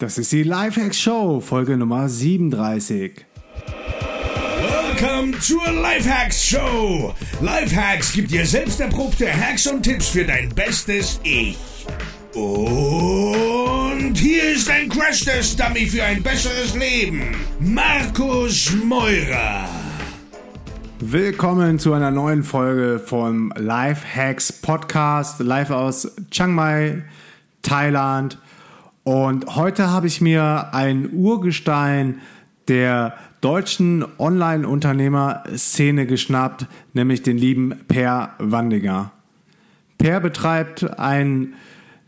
Das ist die Lifehacks Show, Folge Nummer 37. Willkommen zur Lifehacks Show. Lifehacks gibt dir selbst erprobte Hacks und Tipps für dein bestes Ich. Und hier ist ein Crash-Test-Dummy für ein besseres Leben. Markus Meurer. Willkommen zu einer neuen Folge vom Lifehacks Podcast, live aus Chiang Mai, Thailand. Und heute habe ich mir ein Urgestein der deutschen Online-Unternehmer-Szene geschnappt, nämlich den lieben Per Wandiger. Per betreibt ein,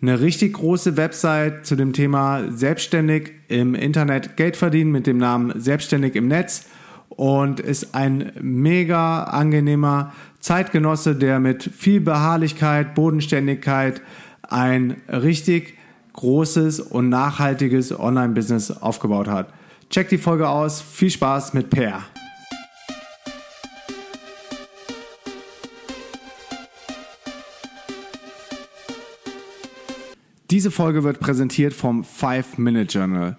eine richtig große Website zu dem Thema Selbstständig im Internet Geld verdienen mit dem Namen Selbstständig im Netz und ist ein mega angenehmer Zeitgenosse, der mit viel Beharrlichkeit, Bodenständigkeit ein richtig großes und nachhaltiges Online-Business aufgebaut hat. Check die Folge aus. Viel Spaß mit Per. Diese Folge wird präsentiert vom 5-Minute Journal.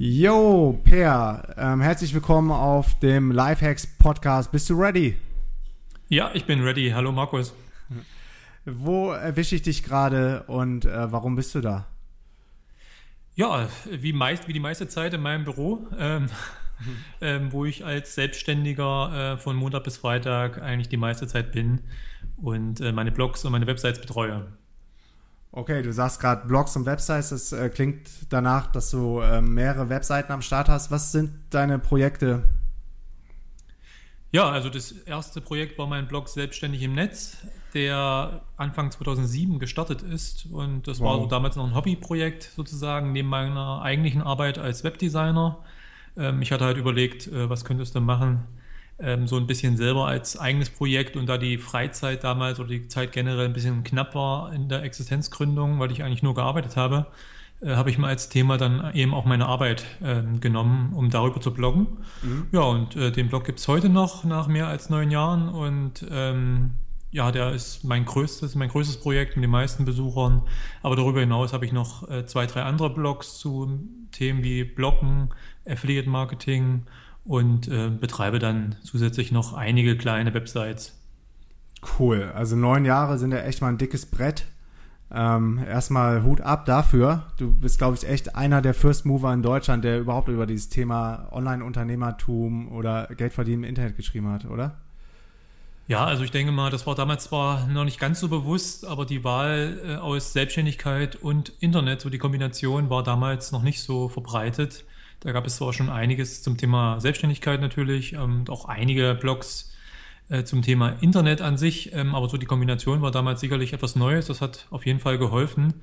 Yo, Per, ähm, herzlich willkommen auf dem Lifehacks Podcast. Bist du ready? Ja, ich bin ready. Hallo Markus. Wo erwische ich dich gerade und äh, warum bist du da? Ja, wie, meist, wie die meiste Zeit in meinem Büro, ähm, ähm, wo ich als Selbstständiger äh, von Montag bis Freitag eigentlich die meiste Zeit bin und äh, meine Blogs und meine Websites betreue. Okay, du sagst gerade Blogs und Websites, das äh, klingt danach, dass du äh, mehrere Webseiten am Start hast. Was sind deine Projekte? Ja, also das erste Projekt war mein Blog Selbstständig im Netz, der Anfang 2007 gestartet ist. Und das wow. war so damals noch ein Hobbyprojekt sozusagen, neben meiner eigentlichen Arbeit als Webdesigner. Ähm, ich hatte halt überlegt, äh, was könntest du machen, so ein bisschen selber als eigenes Projekt und da die Freizeit damals oder die Zeit generell ein bisschen knapp war in der Existenzgründung, weil ich eigentlich nur gearbeitet habe, äh, habe ich mal als Thema dann eben auch meine Arbeit äh, genommen, um darüber zu bloggen. Mhm. Ja, und äh, den Blog gibt es heute noch nach mehr als neun Jahren und ähm, ja, der ist mein größtes, mein größtes Projekt mit den meisten Besuchern. Aber darüber hinaus habe ich noch äh, zwei, drei andere Blogs zu Themen wie Bloggen, Affiliate Marketing und äh, betreibe dann zusätzlich noch einige kleine Websites. Cool. Also neun Jahre sind ja echt mal ein dickes Brett. Ähm, erstmal Hut ab dafür. Du bist, glaube ich, echt einer der First Mover in Deutschland, der überhaupt über dieses Thema Online-Unternehmertum oder Geldverdienen im Internet geschrieben hat, oder? Ja, also ich denke mal, das war damals zwar noch nicht ganz so bewusst, aber die Wahl äh, aus Selbstständigkeit und Internet, so die Kombination war damals noch nicht so verbreitet. Da gab es zwar schon einiges zum Thema Selbstständigkeit natürlich ähm, und auch einige Blogs äh, zum Thema Internet an sich, ähm, aber so die Kombination war damals sicherlich etwas Neues. Das hat auf jeden Fall geholfen.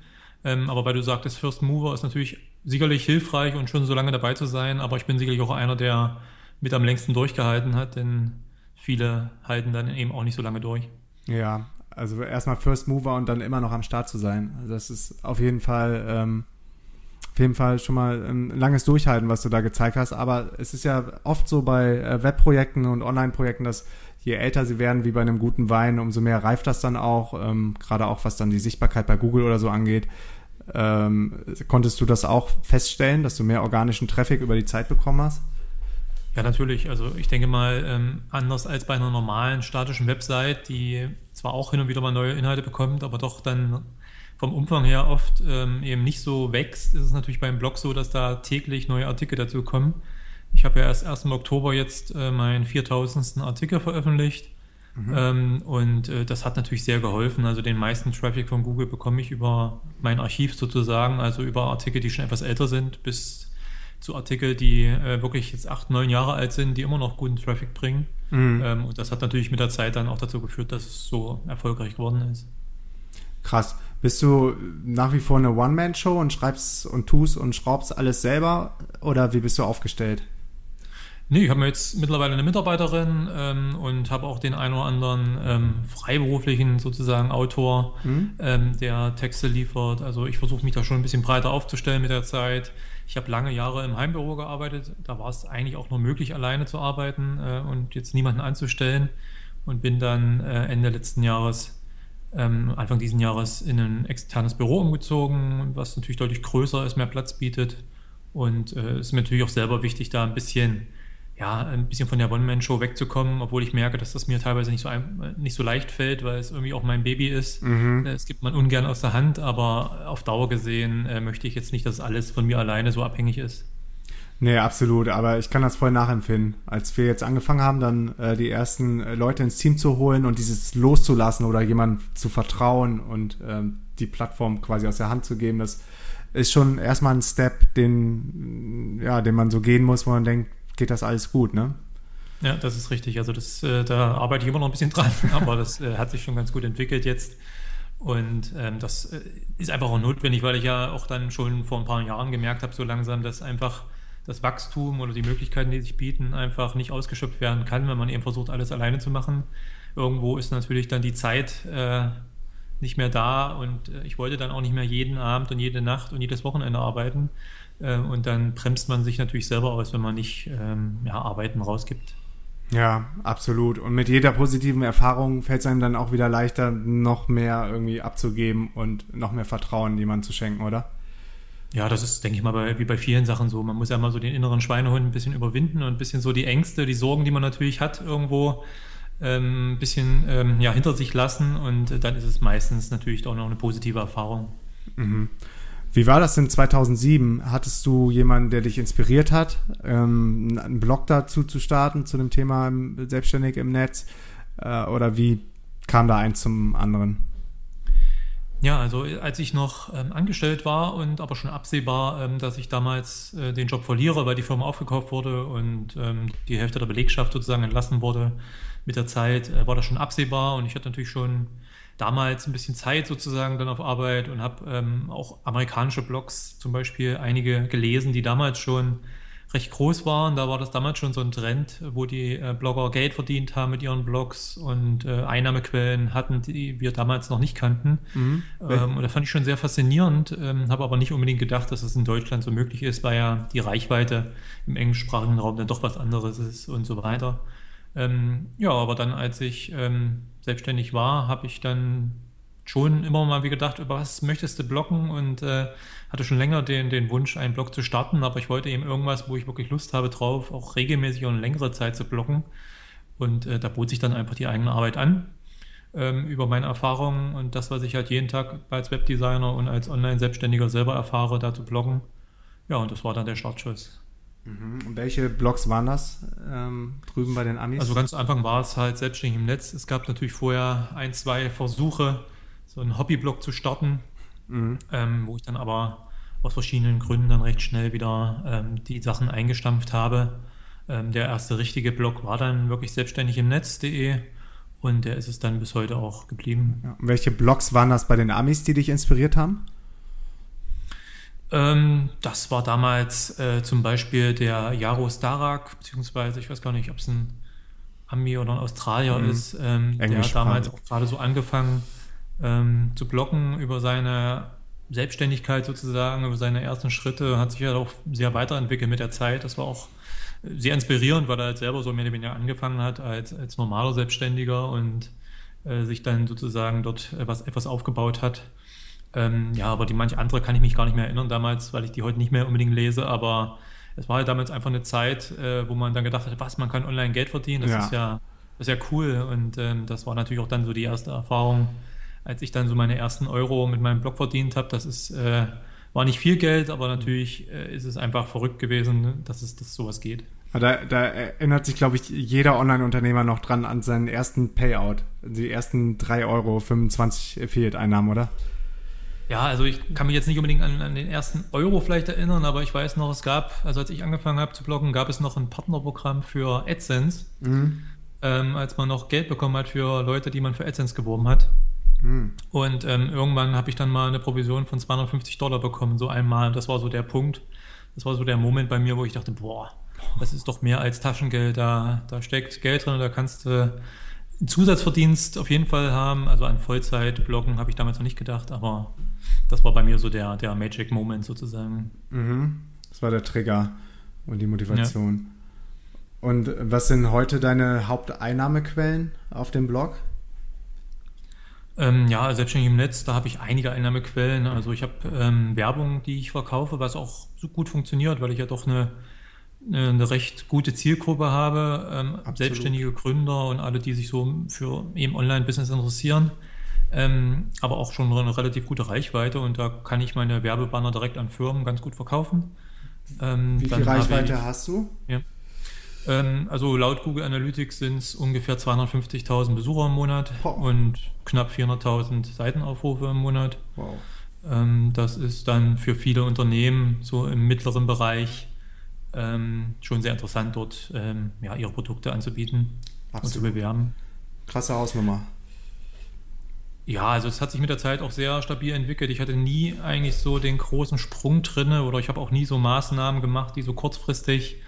Ähm, aber weil du sagtest, First Mover ist natürlich sicherlich hilfreich und schon so lange dabei zu sein, aber ich bin sicherlich auch einer, der mit am längsten durchgehalten hat, denn viele halten dann eben auch nicht so lange durch. Ja, also erstmal First Mover und dann immer noch am Start zu sein. Also das ist auf jeden Fall ähm, auf jeden Fall schon mal ein langes Durchhalten, was du da gezeigt hast. Aber es ist ja oft so bei äh, Webprojekten und Online-Projekten, dass je älter sie werden, wie bei einem guten Wein, umso mehr reift das dann auch. Ähm, Gerade auch was dann die Sichtbarkeit bei Google oder so angeht. Ähm, konntest du das auch feststellen, dass du mehr organischen Traffic über die Zeit bekommen hast? Ja, natürlich. Also ich denke mal, ähm, anders als bei einer normalen statischen Website, die zwar auch hin und wieder mal neue Inhalte bekommt, aber doch dann vom Umfang her oft ähm, eben nicht so wächst, ist es natürlich beim Blog so, dass da täglich neue Artikel dazu kommen. Ich habe ja erst, erst im Oktober jetzt äh, meinen 4000. Artikel veröffentlicht. Mhm. Ähm, und äh, das hat natürlich sehr geholfen. Also den meisten Traffic von Google bekomme ich über mein Archiv sozusagen, also über Artikel, die schon etwas älter sind, bis zu Artikel, die äh, wirklich jetzt acht, neun Jahre alt sind, die immer noch guten Traffic bringen. Mhm. Ähm, und das hat natürlich mit der Zeit dann auch dazu geführt, dass es so erfolgreich geworden ist. Krass. Bist du nach wie vor eine One-Man-Show und schreibst und tust und schraubst alles selber oder wie bist du aufgestellt? Nee, ich habe jetzt mittlerweile eine Mitarbeiterin ähm, und habe auch den einen oder anderen ähm, freiberuflichen sozusagen Autor, mhm. ähm, der Texte liefert. Also ich versuche mich da schon ein bisschen breiter aufzustellen mit der Zeit. Ich habe lange Jahre im Heimbüro gearbeitet. Da war es eigentlich auch nur möglich, alleine zu arbeiten äh, und jetzt niemanden anzustellen. Und bin dann äh, Ende letzten Jahres, ähm, Anfang diesen Jahres, in ein externes Büro umgezogen, was natürlich deutlich größer ist, mehr Platz bietet. Und äh, es äh, ist mir natürlich auch selber wichtig, da ein bisschen ja, ein bisschen von der One-Man-Show wegzukommen, obwohl ich merke, dass das mir teilweise nicht so, ein, nicht so leicht fällt, weil es irgendwie auch mein Baby ist. Mhm. Es gibt man ungern aus der Hand, aber auf Dauer gesehen äh, möchte ich jetzt nicht, dass alles von mir alleine so abhängig ist. Nee, absolut, aber ich kann das voll nachempfinden. Als wir jetzt angefangen haben, dann äh, die ersten äh, Leute ins Team zu holen und dieses loszulassen oder jemandem zu vertrauen und ähm, die Plattform quasi aus der Hand zu geben, das ist schon erstmal ein Step, den, ja, den man so gehen muss, wo man denkt, geht das alles gut, ne? Ja, das ist richtig. Also das, äh, da arbeite ich immer noch ein bisschen dran, aber das äh, hat sich schon ganz gut entwickelt jetzt. Und ähm, das äh, ist einfach auch notwendig, weil ich ja auch dann schon vor ein paar Jahren gemerkt habe, so langsam, dass einfach das Wachstum oder die Möglichkeiten, die sich bieten, einfach nicht ausgeschöpft werden kann, wenn man eben versucht, alles alleine zu machen. Irgendwo ist natürlich dann die Zeit äh, nicht mehr da und äh, ich wollte dann auch nicht mehr jeden Abend und jede Nacht und jedes Wochenende arbeiten. Äh, und dann bremst man sich natürlich selber aus, wenn man nicht ähm, ja, Arbeiten rausgibt. Ja, absolut. Und mit jeder positiven Erfahrung fällt es einem dann auch wieder leichter, noch mehr irgendwie abzugeben und noch mehr Vertrauen jemandem zu schenken, oder? Ja, das ist, denke ich mal, bei, wie bei vielen Sachen so. Man muss ja mal so den inneren Schweinehund ein bisschen überwinden und ein bisschen so die Ängste, die Sorgen, die man natürlich hat, irgendwo ähm, ein bisschen ähm, ja, hinter sich lassen. Und dann ist es meistens natürlich auch noch eine positive Erfahrung. Mhm. Wie war das denn 2007? Hattest du jemanden, der dich inspiriert hat, ähm, einen Blog dazu zu starten, zu dem Thema Selbstständig im Netz? Äh, oder wie kam da eins zum anderen? Ja, also als ich noch ähm, angestellt war und aber schon absehbar, ähm, dass ich damals äh, den Job verliere, weil die Firma aufgekauft wurde und ähm, die Hälfte der Belegschaft sozusagen entlassen wurde mit der Zeit, äh, war das schon absehbar und ich hatte natürlich schon damals ein bisschen Zeit sozusagen dann auf Arbeit und habe ähm, auch amerikanische Blogs zum Beispiel einige gelesen, die damals schon recht groß waren. Da war das damals schon so ein Trend, wo die äh, Blogger Geld verdient haben mit ihren Blogs und äh, Einnahmequellen hatten, die wir damals noch nicht kannten. Mhm. Ähm, und das fand ich schon sehr faszinierend, ähm, habe aber nicht unbedingt gedacht, dass es in Deutschland so möglich ist, weil ja die Reichweite im englischsprachigen Raum dann doch was anderes ist und so weiter. Ähm, ja, aber dann, als ich ähm, selbstständig war, habe ich dann schon immer mal wie gedacht, über was möchtest du blocken und äh, hatte schon länger den, den Wunsch, einen Blog zu starten, aber ich wollte eben irgendwas, wo ich wirklich Lust habe drauf, auch regelmäßig und längere Zeit zu blocken. Und äh, da bot sich dann einfach die eigene Arbeit an ähm, über meine Erfahrungen und das, was ich halt jeden Tag als Webdesigner und als Online-Selbstständiger selber erfahre, da zu bloggen. Ja, und das war dann der Startschuss. Mhm. Und welche Blogs waren das ähm, drüben bei den Amis? Also ganz am Anfang war es halt selbstständig im Netz. Es gab natürlich vorher ein, zwei Versuche, so einen Hobbyblog zu starten, mhm. ähm, wo ich dann aber aus verschiedenen Gründen dann recht schnell wieder ähm, die Sachen eingestampft habe. Ähm, der erste richtige Blog war dann wirklich selbstständig im Netz.de und der ist es dann bis heute auch geblieben. Ja. welche Blogs waren das bei den Amis, die dich inspiriert haben? Ähm, das war damals äh, zum Beispiel der Jaro Starak, beziehungsweise ich weiß gar nicht, ob es ein Ami oder ein Australier mhm. ist. Ähm, der hat damals auch gerade so angefangen ähm, zu blocken über seine Selbstständigkeit sozusagen, über seine ersten Schritte, hat sich ja auch sehr weiterentwickelt mit der Zeit. Das war auch sehr inspirierend, weil er halt selber so mehr oder weniger angefangen hat als, als normaler Selbstständiger und äh, sich dann sozusagen dort etwas, etwas aufgebaut hat. Ähm, ja, aber die manche andere kann ich mich gar nicht mehr erinnern damals, weil ich die heute nicht mehr unbedingt lese, aber es war halt damals einfach eine Zeit, äh, wo man dann gedacht hat, was, man kann online Geld verdienen, das ja. ist ja, das ist ja cool und ähm, das war natürlich auch dann so die erste Erfahrung, als ich dann so meine ersten Euro mit meinem Blog verdient habe, das ist, äh, war nicht viel Geld, aber natürlich äh, ist es einfach verrückt gewesen, dass es dass sowas geht. Da, da erinnert sich, glaube ich, jeder Online-Unternehmer noch dran an seinen ersten Payout, die ersten 3,25 Euro Affiliate-Einnahmen, oder? Ja, also ich kann mich jetzt nicht unbedingt an, an, den ersten Euro vielleicht erinnern, aber ich weiß noch, es gab, also als ich angefangen habe zu bloggen, gab es noch ein Partnerprogramm für AdSense, mhm. ähm, als man noch Geld bekommen hat für Leute, die man für AdSense geworben hat. Mhm. Und ähm, irgendwann habe ich dann mal eine Provision von 250 Dollar bekommen, so einmal. Das war so der Punkt. Das war so der Moment bei mir, wo ich dachte, boah, Das ist doch mehr als Taschengeld. Da, da steckt Geld drin, da kannst du einen Zusatzverdienst auf jeden Fall haben. Also an Vollzeit-Bloggen habe ich damals noch nicht gedacht, aber das war bei mir so der, der Magic Moment sozusagen. Mhm. Das war der Trigger und die Motivation. Ja. Und was sind heute deine Haupteinnahmequellen auf dem Blog? Ähm, ja, selbstständig im Netz, da habe ich einige Einnahmequellen. Also ich habe ähm, Werbung, die ich verkaufe, was auch so gut funktioniert, weil ich ja doch eine, eine recht gute Zielgruppe habe. Ähm, selbstständige Gründer und alle, die sich so für eben Online-Business interessieren. Ähm, aber auch schon eine relativ gute Reichweite und da kann ich meine Werbebanner direkt an Firmen ganz gut verkaufen. Ähm, Wie viel Reichweite ich, hast du? Ja. Ähm, also laut Google Analytics sind es ungefähr 250.000 Besucher im Monat wow. und knapp 400.000 Seitenaufrufe im Monat. Wow. Ähm, das ist dann für viele Unternehmen so im mittleren Bereich ähm, schon sehr interessant, dort ähm, ja, ihre Produkte anzubieten Absolut. und zu bewerben. Krasse Hausnummer. Ja, also es hat sich mit der Zeit auch sehr stabil entwickelt. Ich hatte nie eigentlich so den großen Sprung drinne oder ich habe auch nie so Maßnahmen gemacht, die so kurzfristig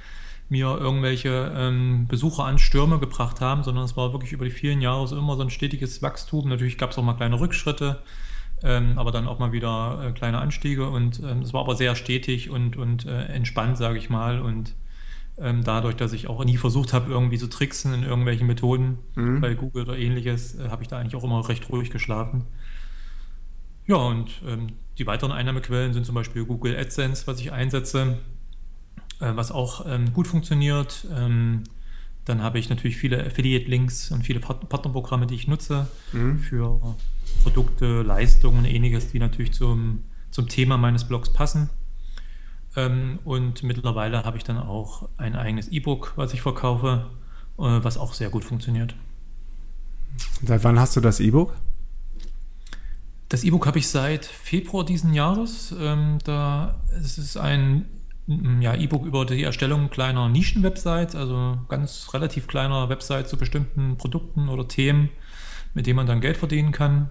mir irgendwelche ähm, Besucher an Stürme gebracht haben, sondern es war wirklich über die vielen Jahre so immer so ein stetiges Wachstum. Natürlich gab es auch mal kleine Rückschritte, ähm, aber dann auch mal wieder äh, kleine Anstiege und ähm, es war aber sehr stetig und, und äh, entspannt, sage ich mal. Und ähm, dadurch, dass ich auch nie versucht habe, irgendwie zu tricksen in irgendwelchen Methoden mhm. bei Google oder ähnliches, äh, habe ich da eigentlich auch immer recht ruhig geschlafen. Ja, und ähm, die weiteren Einnahmequellen sind zum Beispiel Google AdSense, was ich einsetze äh, was auch ähm, gut funktioniert. Ähm, dann habe ich natürlich viele Affiliate-Links und viele Partnerprogramme, die ich nutze mhm. für Produkte, Leistungen und ähnliches, die natürlich zum, zum Thema meines Blogs passen. Ähm, und mittlerweile habe ich dann auch ein eigenes E-Book, was ich verkaufe, äh, was auch sehr gut funktioniert. Seit wann hast du das E-Book? Das E-Book habe ich seit Februar diesen Jahres. Ähm, da es ist ein ja, E-Book über die Erstellung kleiner Nischen-Websites, also ganz relativ kleiner Websites zu bestimmten Produkten oder Themen, mit denen man dann Geld verdienen kann.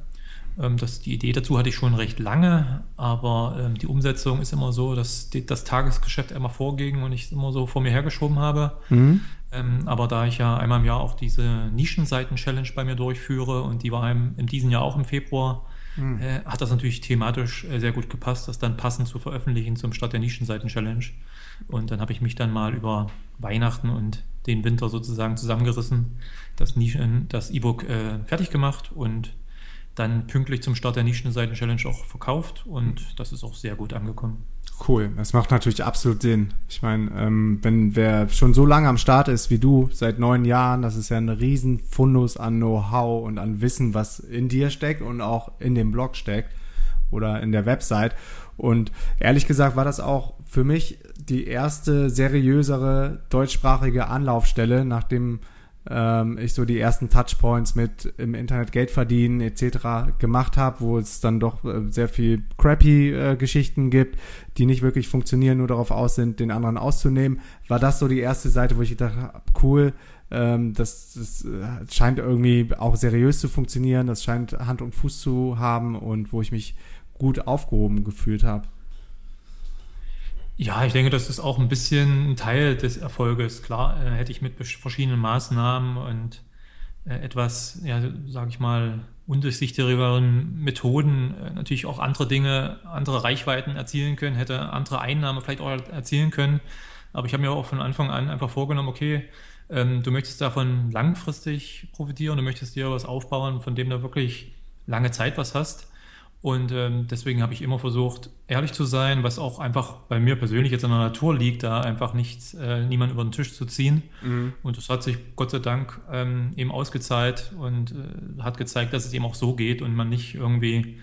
Ähm, das, die Idee dazu hatte ich schon recht lange, aber ähm, die Umsetzung ist immer so, dass die, das Tagesgeschäft immer vorging und ich es immer so vor mir hergeschoben habe. Mhm. Ähm, aber da ich ja einmal im Jahr auch diese Nischenseiten-Challenge bei mir durchführe und die war in diesem Jahr auch im Februar, mhm. äh, hat das natürlich thematisch äh, sehr gut gepasst, das dann passend zu veröffentlichen zum Start der Nischenseiten-Challenge. Und dann habe ich mich dann mal über Weihnachten und den Winter sozusagen zusammengerissen, das, das E-Book äh, fertig gemacht und dann pünktlich zum Start der Nischenseiten-Challenge auch verkauft und das ist auch sehr gut angekommen. Cool, das macht natürlich absolut Sinn. Ich meine, ähm, wenn wer schon so lange am Start ist wie du, seit neun Jahren, das ist ja ein riesen Fundus an Know-how und an Wissen, was in dir steckt und auch in dem Blog steckt oder in der Website. Und ehrlich gesagt war das auch für mich die erste seriösere deutschsprachige Anlaufstelle, nachdem ähm, ich so die ersten Touchpoints mit im Internet Geld verdienen etc. gemacht habe, wo es dann doch äh, sehr viel crappy äh, Geschichten gibt, die nicht wirklich funktionieren, nur darauf aus sind, den anderen auszunehmen, war das so die erste Seite, wo ich dachte, cool, ähm, das, das äh, scheint irgendwie auch seriös zu funktionieren, das scheint Hand und Fuß zu haben und wo ich mich gut aufgehoben gefühlt habe. Ja, ich denke, das ist auch ein bisschen ein Teil des Erfolges. Klar, äh, hätte ich mit verschiedenen Maßnahmen und äh, etwas, ja, sage ich mal, undurchsichtigeren Methoden äh, natürlich auch andere Dinge, andere Reichweiten erzielen können, hätte andere Einnahmen vielleicht auch erzielen können. Aber ich habe mir auch von Anfang an einfach vorgenommen, okay, ähm, du möchtest davon langfristig profitieren, du möchtest dir was aufbauen, von dem du wirklich lange Zeit was hast. Und ähm, deswegen habe ich immer versucht, ehrlich zu sein, was auch einfach bei mir persönlich jetzt in der Natur liegt, da einfach nicht äh, niemand über den Tisch zu ziehen. Mhm. Und das hat sich Gott sei Dank ähm, eben ausgezahlt und äh, hat gezeigt, dass es eben auch so geht und man nicht irgendwie,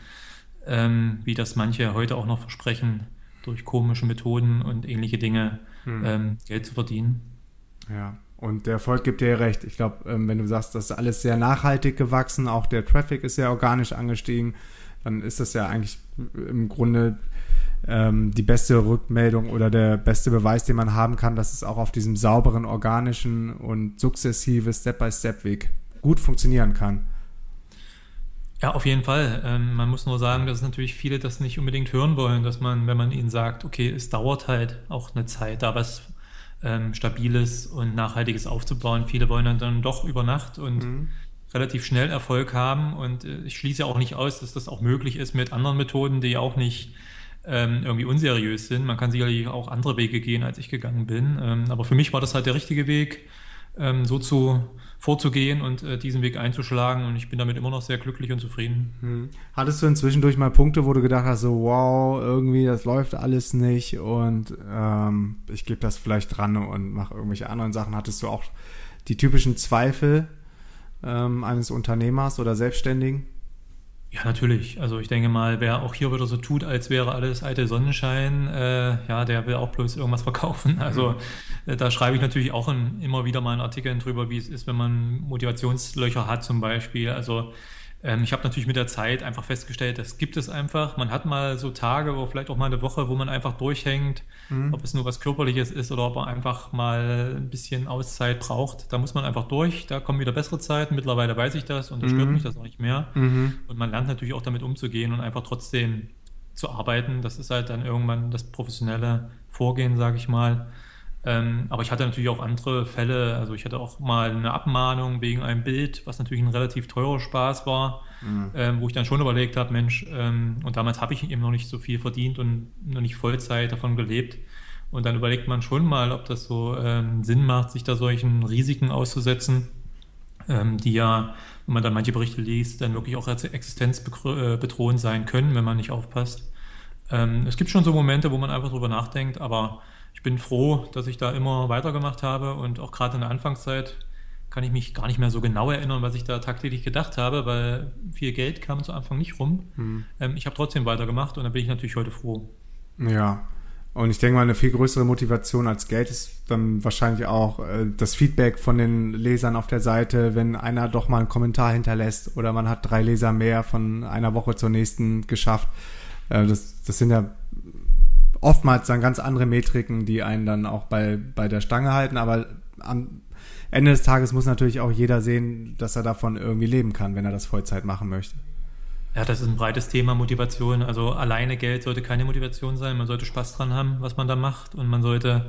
ähm, wie das manche heute auch noch versprechen, durch komische Methoden und ähnliche Dinge mhm. ähm, Geld zu verdienen. Ja. Und der Erfolg gibt dir recht. Ich glaube, ähm, wenn du sagst, das ist alles sehr nachhaltig gewachsen, auch der Traffic ist sehr organisch angestiegen, dann ist das ja eigentlich im Grunde ähm, die beste Rückmeldung oder der beste Beweis, den man haben kann, dass es auch auf diesem sauberen, organischen und sukzessive Step-by-Step-Weg gut funktionieren kann. Ja, auf jeden Fall. Ähm, man muss nur sagen, dass natürlich viele das nicht unbedingt hören wollen, dass man, wenn man ihnen sagt, okay, es dauert halt auch eine Zeit, da was ähm, Stabiles und Nachhaltiges aufzubauen. Viele wollen dann, dann doch über Nacht und mhm. Relativ schnell Erfolg haben. Und äh, ich schließe auch nicht aus, dass das auch möglich ist mit anderen Methoden, die auch nicht ähm, irgendwie unseriös sind. Man kann sicherlich auch andere Wege gehen, als ich gegangen bin. Ähm, aber für mich war das halt der richtige Weg, ähm, so zu vorzugehen und äh, diesen Weg einzuschlagen. Und ich bin damit immer noch sehr glücklich und zufrieden. Hm. Hattest du inzwischen durch mal Punkte, wo du gedacht hast, so wow, irgendwie das läuft alles nicht und ähm, ich gebe das vielleicht dran und mache irgendwelche anderen Sachen. Hattest du auch die typischen Zweifel ähm, eines Unternehmers oder Selbstständigen? Ja, natürlich. Also ich denke mal, wer auch hier wieder so tut, als wäre alles alte Sonnenschein, äh, ja, der will auch bloß irgendwas verkaufen. Also mhm. äh, da schreibe ich natürlich auch in, immer wieder mal einen Artikel drüber, wie es ist, wenn man Motivationslöcher hat zum Beispiel. Also ich habe natürlich mit der Zeit einfach festgestellt, das gibt es einfach. Man hat mal so Tage oder vielleicht auch mal eine Woche, wo man einfach durchhängt, mhm. ob es nur was Körperliches ist oder ob man einfach mal ein bisschen Auszeit braucht. Da muss man einfach durch. Da kommen wieder bessere Zeiten. Mittlerweile weiß ich das und mhm. stört mich das auch nicht mehr. Mhm. Und man lernt natürlich auch damit umzugehen und einfach trotzdem zu arbeiten. Das ist halt dann irgendwann das professionelle Vorgehen, sage ich mal. Ähm, aber ich hatte natürlich auch andere Fälle. Also ich hatte auch mal eine Abmahnung wegen einem Bild, was natürlich ein relativ teurer Spaß war, mhm. ähm, wo ich dann schon überlegt habe, Mensch, ähm, und damals habe ich eben noch nicht so viel verdient und noch nicht Vollzeit davon gelebt. Und dann überlegt man schon mal, ob das so ähm, Sinn macht, sich da solchen Risiken auszusetzen, ähm, die ja, wenn man dann manche Berichte liest, dann wirklich auch als existenzbedrohend sein können, wenn man nicht aufpasst. Ähm, es gibt schon so Momente, wo man einfach drüber nachdenkt, aber ich bin froh, dass ich da immer weitergemacht habe und auch gerade in der Anfangszeit kann ich mich gar nicht mehr so genau erinnern, was ich da tagtäglich gedacht habe, weil viel Geld kam zu Anfang nicht rum. Hm. Ähm, ich habe trotzdem weitergemacht und da bin ich natürlich heute froh. Ja, und ich denke mal, eine viel größere Motivation als Geld ist dann wahrscheinlich auch äh, das Feedback von den Lesern auf der Seite, wenn einer doch mal einen Kommentar hinterlässt oder man hat drei Leser mehr von einer Woche zur nächsten geschafft. Äh, das, das sind ja oftmals dann ganz andere Metriken, die einen dann auch bei, bei der Stange halten, aber am Ende des Tages muss natürlich auch jeder sehen, dass er davon irgendwie leben kann, wenn er das Vollzeit machen möchte. Ja, das ist ein breites Thema, Motivation. Also alleine Geld sollte keine Motivation sein. Man sollte Spaß dran haben, was man da macht. Und man sollte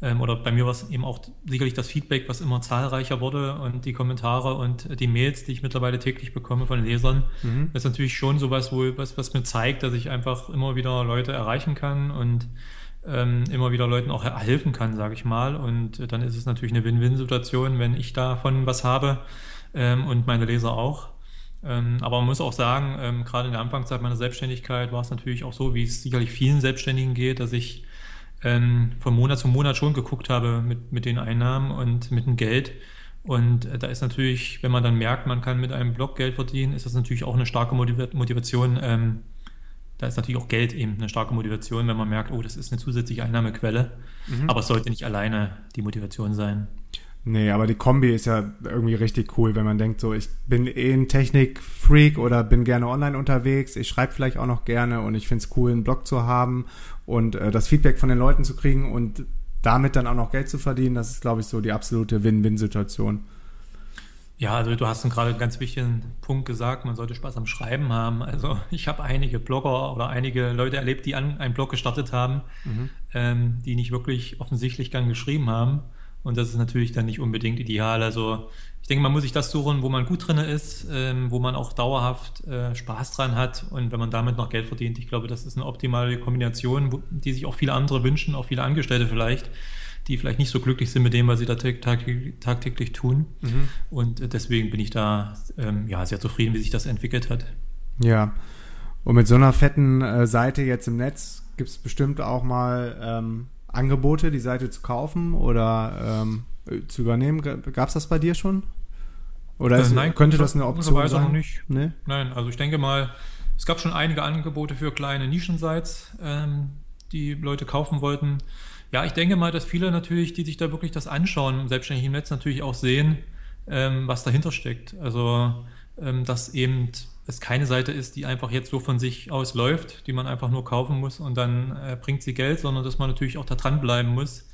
ähm, oder bei mir war es eben auch sicherlich das Feedback, was immer zahlreicher wurde und die Kommentare und die Mails, die ich mittlerweile täglich bekomme von Lesern. Mhm. Ist natürlich schon sowas, wo, was, was mir zeigt, dass ich einfach immer wieder Leute erreichen kann und ähm, immer wieder Leuten auch helfen kann, sage ich mal. Und dann ist es natürlich eine Win-Win-Situation, wenn ich davon was habe ähm, und meine Leser auch. Ähm, aber man muss auch sagen, ähm, gerade in der Anfangszeit meiner Selbstständigkeit war es natürlich auch so, wie es sicherlich vielen Selbstständigen geht, dass ich ähm, von Monat zu Monat schon geguckt habe mit, mit den Einnahmen und mit dem Geld. Und äh, da ist natürlich, wenn man dann merkt, man kann mit einem Blog Geld verdienen, ist das natürlich auch eine starke Motivation. Ähm, da ist natürlich auch Geld eben eine starke Motivation, wenn man merkt, oh, das ist eine zusätzliche Einnahmequelle. Mhm. Aber es sollte nicht alleine die Motivation sein. Nee, aber die Kombi ist ja irgendwie richtig cool, wenn man denkt, so, ich bin eh ein Technik-Freak oder bin gerne online unterwegs, ich schreibe vielleicht auch noch gerne und ich finde es cool, einen Blog zu haben und äh, das Feedback von den Leuten zu kriegen und damit dann auch noch Geld zu verdienen, das ist, glaube ich, so die absolute Win-Win-Situation. Ja, also du hast gerade einen ganz wichtigen Punkt gesagt, man sollte Spaß am Schreiben haben. Also ich habe einige Blogger oder einige Leute erlebt, die an einen Blog gestartet haben, mhm. ähm, die nicht wirklich offensichtlich gern geschrieben haben. Und das ist natürlich dann nicht unbedingt ideal. Also ich denke, man muss sich das suchen, wo man gut drin ist, ähm, wo man auch dauerhaft äh, Spaß dran hat und wenn man damit noch Geld verdient. Ich glaube, das ist eine optimale Kombination, wo, die sich auch viele andere wünschen, auch viele Angestellte vielleicht, die vielleicht nicht so glücklich sind mit dem, was sie da tag tagtäglich tun. Mhm. Und äh, deswegen bin ich da ähm, ja, sehr zufrieden, wie sich das entwickelt hat. Ja, und mit so einer fetten äh, Seite jetzt im Netz gibt es bestimmt auch mal ähm, Angebote, die Seite zu kaufen oder ähm, zu übernehmen. Gab es das bei dir schon? Oder ist, äh, nein, könnte das eine Option sein? Noch nicht. Nee? Nein, also ich denke mal, es gab schon einige Angebote für kleine Nischensites, ähm, die Leute kaufen wollten. Ja, ich denke mal, dass viele natürlich, die sich da wirklich das anschauen, selbstständig im Netz natürlich auch sehen, ähm, was dahinter steckt. Also, ähm, dass eben es keine Seite ist, die einfach jetzt so von sich aus läuft, die man einfach nur kaufen muss und dann äh, bringt sie Geld, sondern dass man natürlich auch da dranbleiben muss,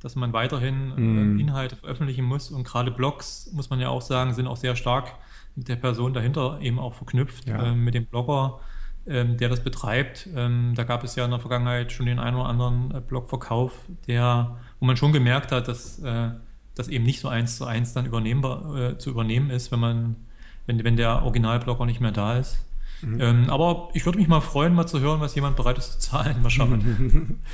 dass man weiterhin mm. Inhalte veröffentlichen muss. Und gerade Blogs, muss man ja auch sagen, sind auch sehr stark mit der Person dahinter eben auch verknüpft, ja. äh, mit dem Blogger ähm, der das betreibt. Ähm, da gab es ja in der Vergangenheit schon den einen oder anderen äh, Blogverkauf, der, wo man schon gemerkt hat, dass äh, das eben nicht so eins zu eins dann übernehmbar, äh, zu übernehmen ist, wenn man, wenn, wenn der Originalblogger nicht mehr da ist. Mhm. Ähm, aber ich würde mich mal freuen, mal zu hören, was jemand bereit ist zu zahlen. Mal schauen.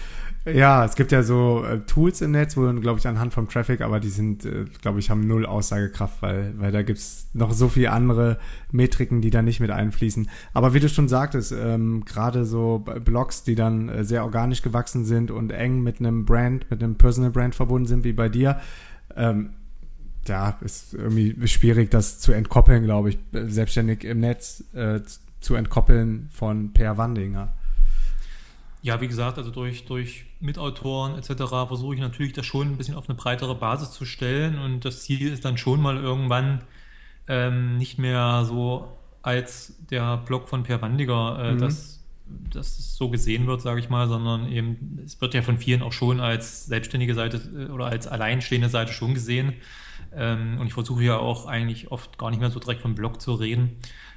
Ja, es gibt ja so äh, Tools im Netz, wo dann, glaube ich, anhand vom Traffic, aber die sind, äh, glaube ich, haben null Aussagekraft, weil, weil da gibt's noch so viele andere Metriken, die da nicht mit einfließen. Aber wie du schon sagtest, ähm, gerade so Blogs, die dann äh, sehr organisch gewachsen sind und eng mit einem Brand, mit einem Personal Brand verbunden sind, wie bei dir, ähm, ja, ist irgendwie schwierig, das zu entkoppeln, glaube ich, selbstständig im Netz äh, zu entkoppeln von Per Wandinger. Ja, wie gesagt, also durch, durch Mitautoren etc. versuche ich natürlich das schon ein bisschen auf eine breitere Basis zu stellen und das Ziel ist dann schon mal irgendwann ähm, nicht mehr so als der Blog von Per Wandiger, äh, mhm. dass, dass es so gesehen wird, sage ich mal, sondern eben, es wird ja von vielen auch schon als selbstständige Seite äh, oder als alleinstehende Seite schon gesehen. Ähm, und ich versuche ja auch eigentlich oft gar nicht mehr so direkt vom Blog zu reden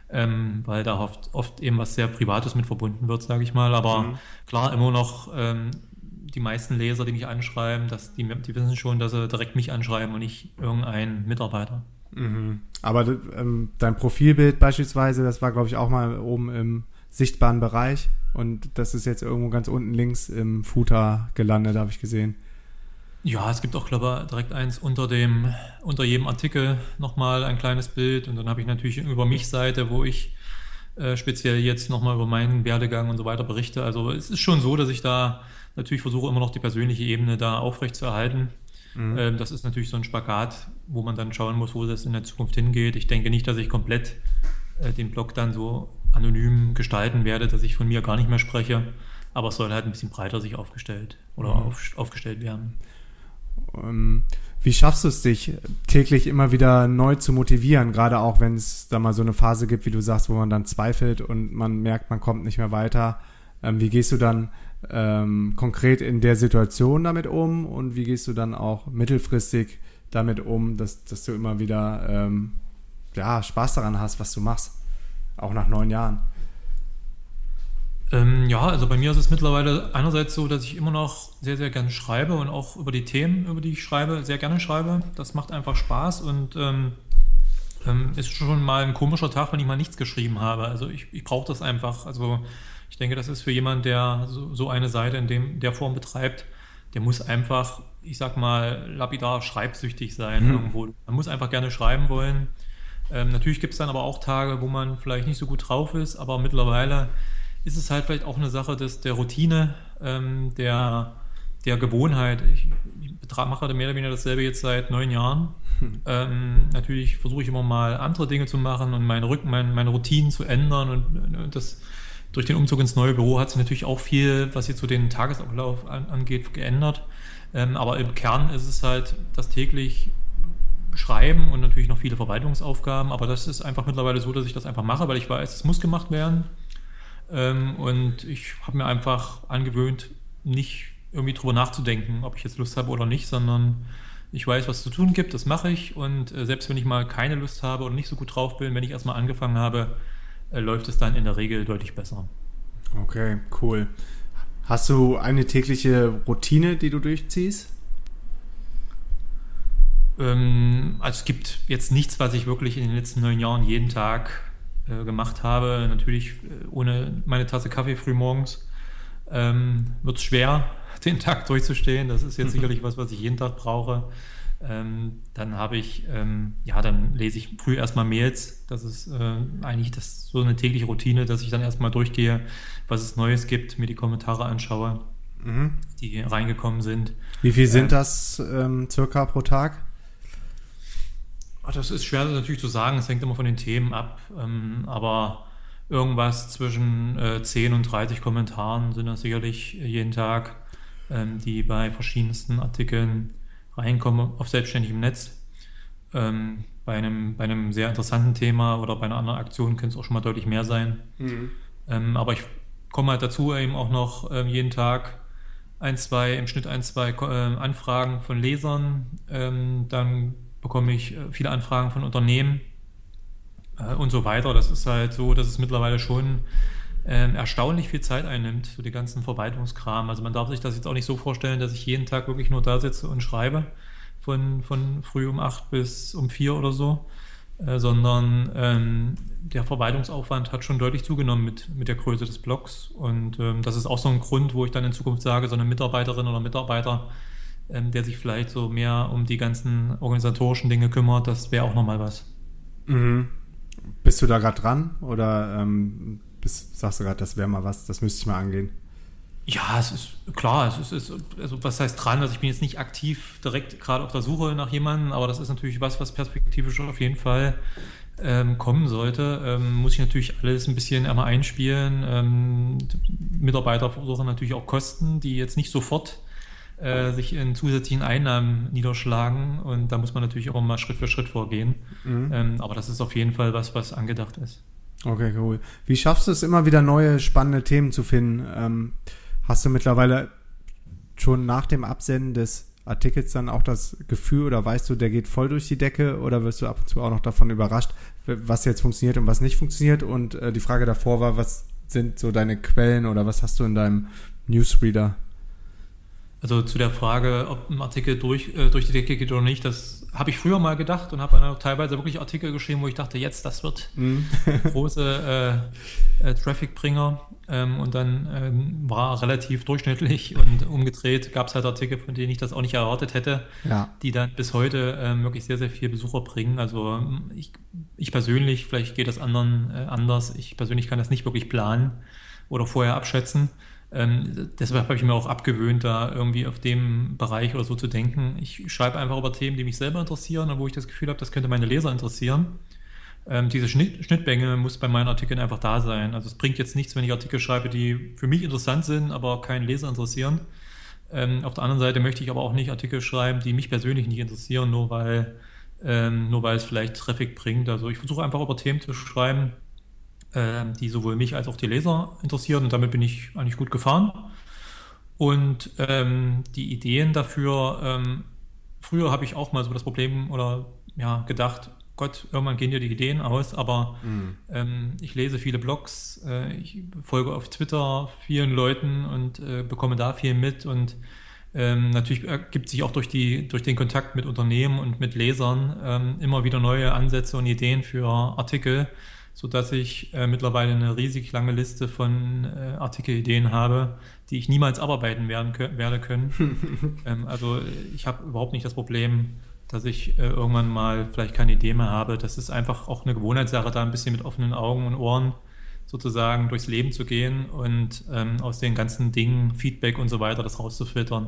ähm, weil da oft, oft eben was sehr Privates mit verbunden wird, sage ich mal. Aber mhm. klar, immer noch ähm, die meisten Leser, die mich anschreiben, dass die, die wissen schon, dass sie direkt mich anschreiben und nicht irgendeinen Mitarbeiter. Mhm. Aber ähm, dein Profilbild beispielsweise, das war, glaube ich, auch mal oben im sichtbaren Bereich und das ist jetzt irgendwo ganz unten links im Footer gelandet, habe ich gesehen. Ja, es gibt auch, glaube ich, direkt eins unter dem, unter jedem Artikel nochmal ein kleines Bild. Und dann habe ich natürlich über mich Seite, wo ich äh, speziell jetzt nochmal über meinen Werdegang und so weiter berichte. Also es ist schon so, dass ich da natürlich versuche, immer noch die persönliche Ebene da aufrecht zu erhalten. Mhm. Ähm, das ist natürlich so ein Spagat, wo man dann schauen muss, wo das in der Zukunft hingeht. Ich denke nicht, dass ich komplett äh, den Blog dann so anonym gestalten werde, dass ich von mir gar nicht mehr spreche. Aber es soll halt ein bisschen breiter sich aufgestellt oder mhm. auf, aufgestellt werden. Ähm, wie schaffst du es dich täglich immer wieder neu zu motivieren, gerade auch wenn es da mal so eine Phase gibt, wie du sagst, wo man dann zweifelt und man merkt, man kommt nicht mehr weiter. Ähm, wie gehst du dann ähm, konkret in der Situation damit um und wie gehst du dann auch mittelfristig damit um, dass, dass du immer wieder ähm, ja, Spaß daran hast, was du machst, auch nach neun Jahren? Ähm, ja, also bei mir ist es mittlerweile einerseits so, dass ich immer noch sehr, sehr gerne schreibe und auch über die Themen, über die ich schreibe, sehr gerne schreibe. Das macht einfach Spaß und ähm, ähm, ist schon mal ein komischer Tag, wenn ich mal nichts geschrieben habe. Also ich, ich brauche das einfach. Also ich denke, das ist für jemanden, der so, so eine Seite in dem, der Form betreibt, der muss einfach, ich sag mal, lapidar schreibsüchtig sein mhm. irgendwo. Man muss einfach gerne schreiben wollen. Ähm, natürlich gibt es dann aber auch Tage, wo man vielleicht nicht so gut drauf ist, aber mittlerweile ist es halt vielleicht auch eine Sache des, der Routine, ähm, der, der Gewohnheit. Ich, ich mache mehr oder weniger dasselbe jetzt seit neun Jahren. Hm. Ähm, natürlich versuche ich immer mal andere Dinge zu machen und meine, Rücken, meine, meine Routinen zu ändern. Und, und, das durch den Umzug ins neue Büro hat sich natürlich auch viel, was jetzt so den Tagesablauf an, angeht, geändert. Ähm, aber im Kern ist es halt das täglich Schreiben und natürlich noch viele Verwaltungsaufgaben. Aber das ist einfach mittlerweile so, dass ich das einfach mache, weil ich weiß, es muss gemacht werden. Ähm, und ich habe mir einfach angewöhnt, nicht irgendwie drüber nachzudenken, ob ich jetzt Lust habe oder nicht, sondern ich weiß, was zu tun gibt, das mache ich. Und äh, selbst wenn ich mal keine Lust habe oder nicht so gut drauf bin, wenn ich erstmal angefangen habe, äh, läuft es dann in der Regel deutlich besser. Okay, cool. Hast du eine tägliche Routine, die du durchziehst? Ähm, also es gibt jetzt nichts, was ich wirklich in den letzten neun Jahren jeden Tag äh, gemacht habe. Natürlich äh, ohne meine Tasse Kaffee früh morgens ähm, wird es schwer, den Tag durchzustehen. Das ist jetzt sicherlich was, was ich jeden Tag brauche. Ähm, dann habe ich, ähm, ja, dann lese ich früh erstmal Mails. Das ist äh, eigentlich das, so eine tägliche Routine, dass ich dann erstmal durchgehe, was es Neues gibt, mir die Kommentare anschaue, mhm. die reingekommen sind. Wie viel sind äh, das ähm, circa pro Tag? Das ist schwer natürlich zu sagen, es hängt immer von den Themen ab, ähm, aber irgendwas zwischen äh, 10 und 30 Kommentaren sind das sicherlich jeden Tag, ähm, die bei verschiedensten Artikeln reinkommen auf selbstständigem Netz. Ähm, bei, einem, bei einem sehr interessanten Thema oder bei einer anderen Aktion könnte es auch schon mal deutlich mehr sein. Mhm. Ähm, aber ich komme halt dazu, eben auch noch ähm, jeden Tag ein, zwei, im Schnitt ein, zwei äh, Anfragen von Lesern. Ähm, dann bekomme ich äh, viele Anfragen von Unternehmen äh, und so weiter. Das ist halt so, dass es mittlerweile schon ähm, erstaunlich viel Zeit einnimmt, so die ganzen Verwaltungskram. Also man darf sich das jetzt auch nicht so vorstellen, dass ich jeden Tag wirklich nur da sitze und schreibe von, von früh um acht bis um vier oder so, äh, sondern ähm, der Verwaltungsaufwand hat schon deutlich zugenommen mit, mit der Größe des Blogs. Und ähm, das ist auch so ein Grund, wo ich dann in Zukunft sage, so eine Mitarbeiterin oder Mitarbeiter, ähm, der sich vielleicht so mehr um die ganzen organisatorischen Dinge kümmert, das wäre auch nochmal was. Mhm. Bist du da gerade dran oder ähm, bist, sagst du gerade, das wäre mal was, das müsste ich mal angehen? Ja, es ist klar, es ist, also was heißt dran? Also ich bin jetzt nicht aktiv direkt gerade auf der Suche nach jemandem, aber das ist natürlich was, was perspektivisch auf jeden Fall ähm, kommen sollte. Ähm, muss ich natürlich alles ein bisschen einmal einspielen. Ähm, Mitarbeiter verursachen natürlich auch Kosten, die jetzt nicht sofort äh, sich in zusätzlichen Einnahmen niederschlagen und da muss man natürlich auch mal Schritt für Schritt vorgehen. Mhm. Ähm, aber das ist auf jeden Fall was, was angedacht ist. Okay, cool. Wie schaffst du es immer wieder neue spannende Themen zu finden? Ähm, Hast du mittlerweile schon nach dem Absenden des Artikels dann auch das Gefühl oder weißt du, der geht voll durch die Decke oder wirst du ab und zu auch noch davon überrascht, was jetzt funktioniert und was nicht funktioniert? Und äh, die Frage davor war, was sind so deine Quellen oder was hast du in deinem Newsreader? Also zu der Frage, ob ein Artikel durch, äh, durch die Decke geht oder nicht, das habe ich früher mal gedacht und habe dann teilweise wirklich Artikel geschrieben, wo ich dachte, jetzt, das wird mhm. große äh, äh, Traffic-Bringer. Ähm, und dann ähm, war relativ durchschnittlich und umgedreht gab es halt Artikel, von denen ich das auch nicht erwartet hätte, ja. die dann bis heute ähm, wirklich sehr, sehr viel Besucher bringen. Also ich, ich persönlich, vielleicht geht das anderen äh, anders, ich persönlich kann das nicht wirklich planen oder vorher abschätzen. Ähm, deshalb habe ich mir auch abgewöhnt, da irgendwie auf dem Bereich oder so zu denken. Ich schreibe einfach über Themen, die mich selber interessieren und wo ich das Gefühl habe, das könnte meine Leser interessieren. Ähm, diese Schnitt, Schnittmenge muss bei meinen Artikeln einfach da sein. Also es bringt jetzt nichts, wenn ich Artikel schreibe, die für mich interessant sind, aber keinen Leser interessieren. Ähm, auf der anderen Seite möchte ich aber auch nicht Artikel schreiben, die mich persönlich nicht interessieren, nur weil, ähm, nur weil es vielleicht Traffic bringt. Also ich versuche einfach über Themen zu schreiben, die sowohl mich als auch die Leser interessieren und damit bin ich eigentlich gut gefahren. Und ähm, die Ideen dafür, ähm, früher habe ich auch mal so das Problem oder ja, gedacht, Gott, irgendwann gehen dir die Ideen aus, aber mhm. ähm, ich lese viele Blogs, äh, ich folge auf Twitter vielen Leuten und äh, bekomme da viel mit und ähm, natürlich ergibt sich auch durch, die, durch den Kontakt mit Unternehmen und mit Lesern ähm, immer wieder neue Ansätze und Ideen für Artikel, so dass ich äh, mittlerweile eine riesig lange Liste von äh, Artikelideen habe, die ich niemals abarbeiten werden, werde können. ähm, also ich habe überhaupt nicht das Problem, dass ich äh, irgendwann mal vielleicht keine Idee mehr habe. Das ist einfach auch eine Gewohnheitssache, da ein bisschen mit offenen Augen und Ohren sozusagen durchs Leben zu gehen und ähm, aus den ganzen Dingen, Feedback und so weiter, das rauszufiltern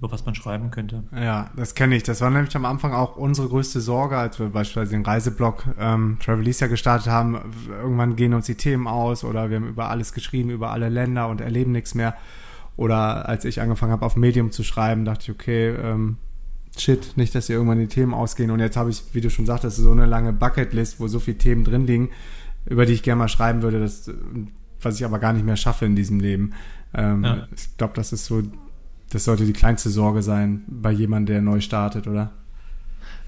über was man schreiben könnte. Ja, das kenne ich. Das war nämlich am Anfang auch unsere größte Sorge, als wir beispielsweise den Reiseblog ähm, Travelista gestartet haben. Irgendwann gehen uns die Themen aus oder wir haben über alles geschrieben, über alle Länder und erleben nichts mehr. Oder als ich angefangen habe, auf Medium zu schreiben, dachte ich, okay, ähm, shit, nicht, dass hier irgendwann die Themen ausgehen. Und jetzt habe ich, wie du schon sagtest, so eine lange Bucketlist, wo so viele Themen drin liegen, über die ich gerne mal schreiben würde, das, was ich aber gar nicht mehr schaffe in diesem Leben. Ähm, ja. Ich glaube, das ist so das sollte die kleinste Sorge sein bei jemandem, der neu startet, oder?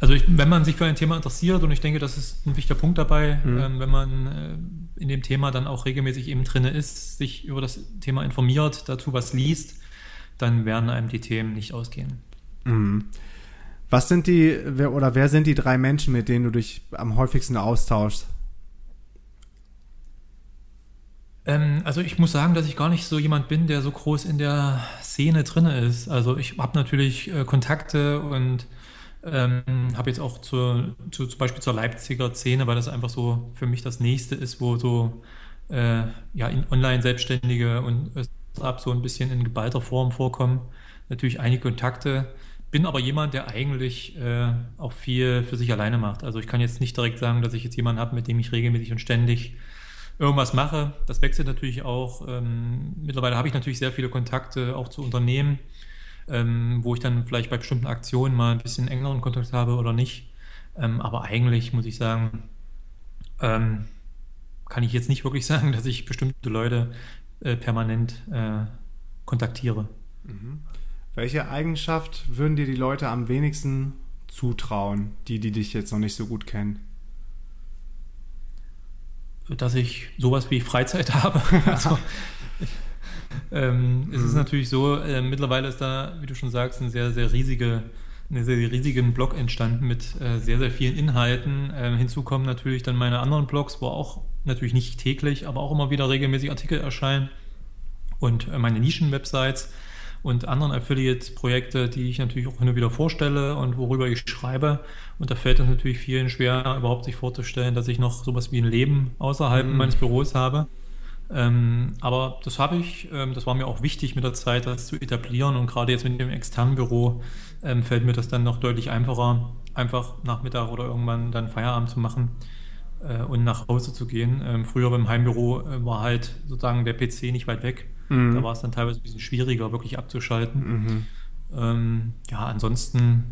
Also ich, wenn man sich für ein Thema interessiert, und ich denke, das ist ein wichtiger Punkt dabei, mhm. ähm, wenn man äh, in dem Thema dann auch regelmäßig eben drin ist, sich über das Thema informiert, dazu was liest, dann werden einem die Themen nicht ausgehen. Mhm. Was sind die, wer, oder wer sind die drei Menschen, mit denen du dich am häufigsten austauschst? Ähm, also ich muss sagen, dass ich gar nicht so jemand bin, der so groß in der Szene drin ist. Also ich habe natürlich äh, Kontakte und ähm, habe jetzt auch zur, zu, zum Beispiel zur Leipziger Szene, weil das einfach so für mich das Nächste ist, wo so äh, ja, Online-Selbstständige und Startups so ein bisschen in geballter Form vorkommen. Natürlich einige Kontakte. Bin aber jemand, der eigentlich äh, auch viel für sich alleine macht. Also ich kann jetzt nicht direkt sagen, dass ich jetzt jemanden habe, mit dem ich regelmäßig und ständig irgendwas mache. Das wechselt natürlich auch. Ähm, mittlerweile habe ich natürlich sehr viele Kontakte auch zu Unternehmen, ähm, wo ich dann vielleicht bei bestimmten Aktionen mal ein bisschen engeren Kontakt habe oder nicht. Ähm, aber eigentlich muss ich sagen, ähm, kann ich jetzt nicht wirklich sagen, dass ich bestimmte Leute äh, permanent äh, kontaktiere. Mhm. Welche Eigenschaft würden dir die Leute am wenigsten zutrauen, die, die dich jetzt noch nicht so gut kennen? Dass ich sowas wie Freizeit habe. Also, ähm, mhm. Es ist mhm. natürlich so, äh, mittlerweile ist da, wie du schon sagst, ein sehr, sehr riesige, eine sehr, sehr riesigen Blog entstanden mit äh, sehr, sehr vielen Inhalten. Ähm, hinzu kommen natürlich dann meine anderen Blogs, wo auch natürlich nicht täglich, aber auch immer wieder regelmäßig Artikel erscheinen und äh, meine Nischen-Websites und anderen Affiliate-Projekte, die ich natürlich auch hin und wieder vorstelle und worüber ich schreibe. Und da fällt es natürlich vielen schwer, überhaupt sich vorzustellen, dass ich noch sowas wie ein Leben außerhalb mhm. meines Büros habe. Ähm, aber das habe ich, ähm, das war mir auch wichtig mit der Zeit, das zu etablieren. Und gerade jetzt mit dem externen Büro ähm, fällt mir das dann noch deutlich einfacher, einfach Nachmittag oder irgendwann dann Feierabend zu machen äh, und nach Hause zu gehen. Ähm, früher beim Heimbüro äh, war halt sozusagen der PC nicht weit weg. Mhm. Da war es dann teilweise ein bisschen schwieriger, wirklich abzuschalten. Mhm. Ähm, ja, ansonsten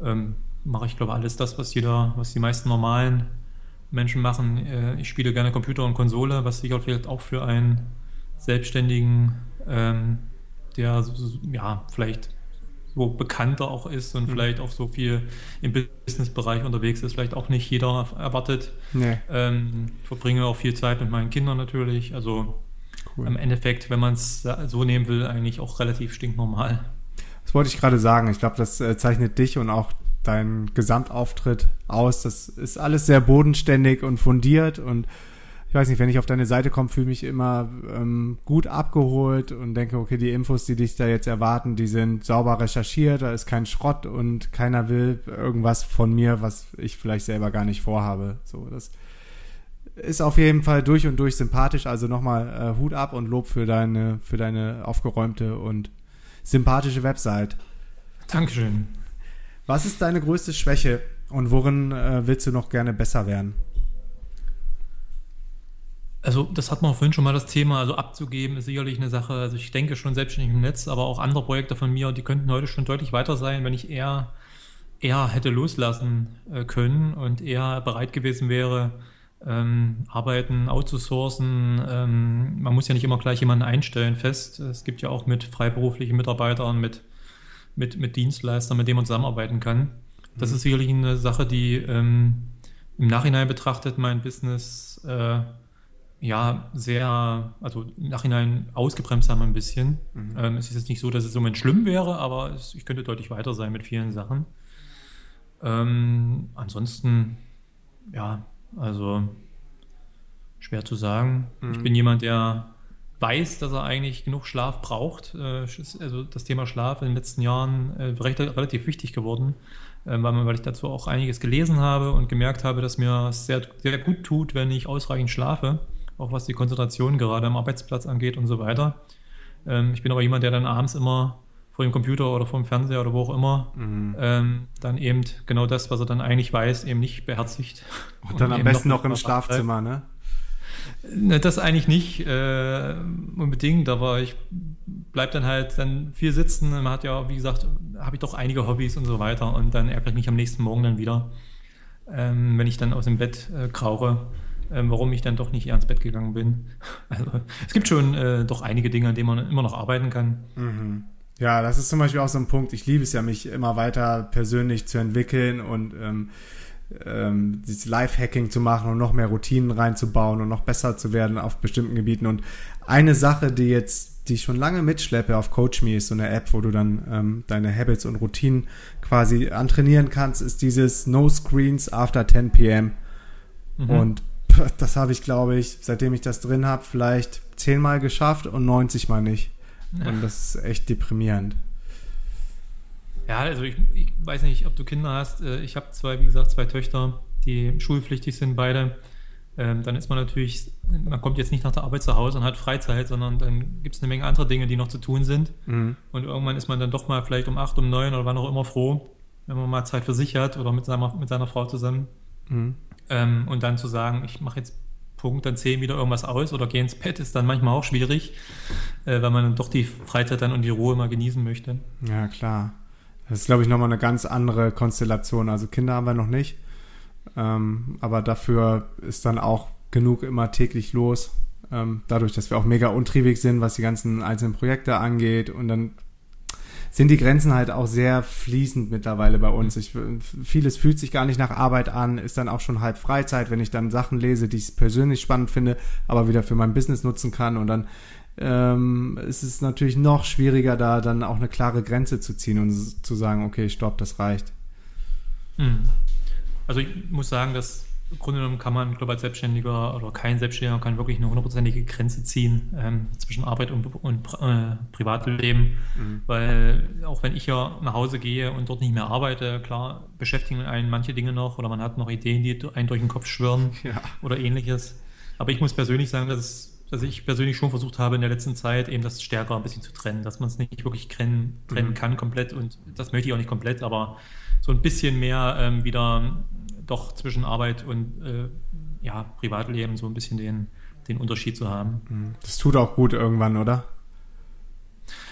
ähm, mache ich, glaube alles das, was jeder, was die meisten normalen Menschen machen. Äh, ich spiele gerne Computer und Konsole, was sicher vielleicht auch für einen Selbstständigen, ähm, der ja vielleicht so bekannter auch ist und mhm. vielleicht auch so viel im Businessbereich unterwegs ist, vielleicht auch nicht jeder erwartet. Nee. Ähm, verbringe auch viel Zeit mit meinen Kindern natürlich. Also cool. im Endeffekt, wenn man es so nehmen will, eigentlich auch relativ stinknormal. Das wollte ich gerade sagen. Ich glaube, das äh, zeichnet dich und auch deinen Gesamtauftritt aus. Das ist alles sehr bodenständig und fundiert und ich weiß nicht, wenn ich auf deine Seite komme, fühle mich immer ähm, gut abgeholt und denke, okay, die Infos, die dich da jetzt erwarten, die sind sauber recherchiert, da ist kein Schrott und keiner will irgendwas von mir, was ich vielleicht selber gar nicht vorhabe. So, das ist auf jeden Fall durch und durch sympathisch. Also nochmal äh, Hut ab und Lob für deine, für deine aufgeräumte und sympathische Website. Dankeschön. Was ist deine größte Schwäche und worin äh, willst du noch gerne besser werden? Also das hat man vorhin schon mal das Thema, also abzugeben ist sicherlich eine Sache. Also ich denke schon selbstständig im Netz, aber auch andere Projekte von mir, die könnten heute schon deutlich weiter sein, wenn ich eher, eher hätte loslassen äh, können und eher bereit gewesen wäre, ähm, Arbeiten outzusourcen. Ähm, man muss ja nicht immer gleich jemanden einstellen fest. Es gibt ja auch mit freiberuflichen Mitarbeitern, mit, mit, mit Dienstleistern, mit denen man zusammenarbeiten kann. Das mhm. ist sicherlich eine Sache, die ähm, im Nachhinein betrachtet mein Business äh, ja sehr, also im Nachhinein ausgebremst haben ein bisschen. Mhm. Ähm, es ist jetzt nicht so, dass es im Moment schlimm wäre, aber es, ich könnte deutlich weiter sein mit vielen Sachen. Ähm, ansonsten, ja, also schwer zu sagen. Mhm. Ich bin jemand, der weiß, dass er eigentlich genug Schlaf braucht. Äh, also das Thema Schlaf in den letzten Jahren äh, recht, relativ wichtig geworden, äh, weil, weil ich dazu auch einiges gelesen habe und gemerkt habe, dass mir es sehr, sehr gut tut, wenn ich ausreichend schlafe auch was die Konzentration gerade am Arbeitsplatz angeht und so weiter. Ähm, ich bin aber jemand, der dann abends immer vor dem Computer oder vor dem Fernseher oder wo auch immer mhm. ähm, dann eben genau das, was er dann eigentlich weiß, eben nicht beherzigt. Und, und dann am besten noch, noch im Schlafzimmer, ne? ne? Das eigentlich nicht äh, unbedingt, aber ich bleibe dann halt dann viel sitzen. Man hat ja, wie gesagt, habe ich doch einige Hobbys und so weiter und dann ärgere ich mich am nächsten Morgen dann wieder, ähm, wenn ich dann aus dem Bett äh, krauche ähm, warum ich dann doch nicht eher ins Bett gegangen bin. Also es gibt schon äh, doch einige Dinge, an denen man immer noch arbeiten kann. Mhm. Ja, das ist zum Beispiel auch so ein Punkt. Ich liebe es ja, mich immer weiter persönlich zu entwickeln und ähm, ähm, dieses Live-Hacking zu machen und noch mehr Routinen reinzubauen und noch besser zu werden auf bestimmten Gebieten. Und eine Sache, die jetzt, die ich schon lange mitschleppe auf CoachMe, ist so eine App, wo du dann ähm, deine Habits und Routinen quasi antrainieren kannst, ist dieses No Screens after 10 p.m. Mhm. Und das habe ich, glaube ich, seitdem ich das drin habe, vielleicht zehnmal geschafft und 90 mal nicht. Ja. Und das ist echt deprimierend. Ja, also ich, ich, weiß nicht, ob du Kinder hast. Äh, ich habe zwei, wie gesagt, zwei Töchter, die schulpflichtig sind, beide. Ähm, dann ist man natürlich, man kommt jetzt nicht nach der Arbeit zu Hause und hat Freizeit, sondern dann gibt es eine Menge andere Dinge, die noch zu tun sind. Mhm. Und irgendwann ist man dann doch mal vielleicht um acht, um neun oder wann auch immer froh, wenn man mal Zeit für sich hat oder mit seiner, mit seiner Frau zusammen. Mhm. Ähm, und dann zu sagen, ich mache jetzt Punkt, dann zählen wieder irgendwas aus oder gehe ins Bett, ist dann manchmal auch schwierig, äh, weil man dann doch die Freizeit dann und die Ruhe mal genießen möchte. Ja, klar. Das ist, glaube ich, nochmal eine ganz andere Konstellation. Also Kinder haben wir noch nicht. Ähm, aber dafür ist dann auch genug immer täglich los. Ähm, dadurch, dass wir auch mega untriebig sind, was die ganzen einzelnen Projekte angeht. Und dann sind die Grenzen halt auch sehr fließend mittlerweile bei uns. Ich, vieles fühlt sich gar nicht nach Arbeit an, ist dann auch schon halb Freizeit, wenn ich dann Sachen lese, die ich persönlich spannend finde, aber wieder für mein Business nutzen kann und dann ähm, ist es natürlich noch schwieriger, da dann auch eine klare Grenze zu ziehen und zu sagen, okay, stopp, das reicht. Hm. Also ich muss sagen, dass im Grunde genommen kann man, glaube als Selbstständiger oder kein Selbstständiger kann wirklich eine hundertprozentige Grenze ziehen ähm, zwischen Arbeit und, und äh, Privatleben, mhm. weil auch wenn ich ja nach Hause gehe und dort nicht mehr arbeite, klar beschäftigen einen manche Dinge noch oder man hat noch Ideen, die einen durch den Kopf schwirren ja. oder ähnliches. Aber ich muss persönlich sagen, dass, dass ich persönlich schon versucht habe in der letzten Zeit eben das stärker ein bisschen zu trennen, dass man es nicht wirklich trennen, trennen mhm. kann komplett und das möchte ich auch nicht komplett, aber so ein bisschen mehr ähm, wieder doch zwischen Arbeit und äh, ja, Privatleben so ein bisschen den, den Unterschied zu haben. Mhm. Das tut auch gut irgendwann, oder?